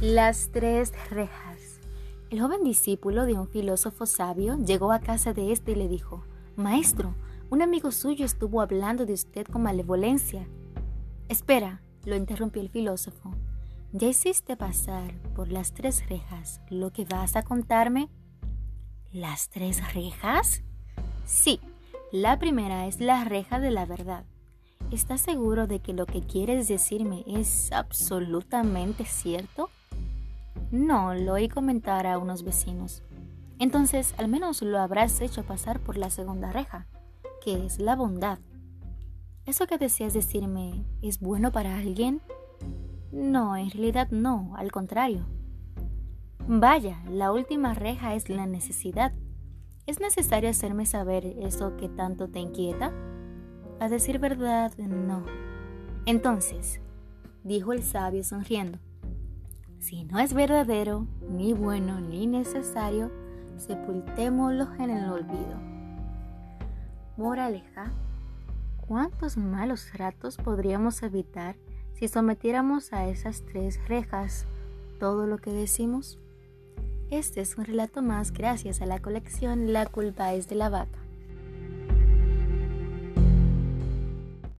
Las tres rejas. El joven discípulo de un filósofo sabio llegó a casa de este y le dijo, Maestro, un amigo suyo estuvo hablando de usted con malevolencia. Espera, lo interrumpió el filósofo. ¿Ya hiciste pasar por las tres rejas lo que vas a contarme? ¿Las tres rejas? Sí, la primera es la reja de la verdad. ¿Estás seguro de que lo que quieres decirme es absolutamente cierto? No, lo oí comentar a unos vecinos. Entonces, al menos lo habrás hecho pasar por la segunda reja, que es la bondad. ¿Eso que deseas decirme es bueno para alguien? No, en realidad no, al contrario. Vaya, la última reja es la necesidad. ¿Es necesario hacerme saber eso que tanto te inquieta? A decir verdad, no. Entonces, dijo el sabio sonriendo, si no es verdadero, ni bueno, ni necesario, sepultémoslo en el olvido. Moraleja, ¿cuántos malos ratos podríamos evitar si sometiéramos a esas tres rejas todo lo que decimos? Este es un relato más gracias a la colección La culpa es de la vaca.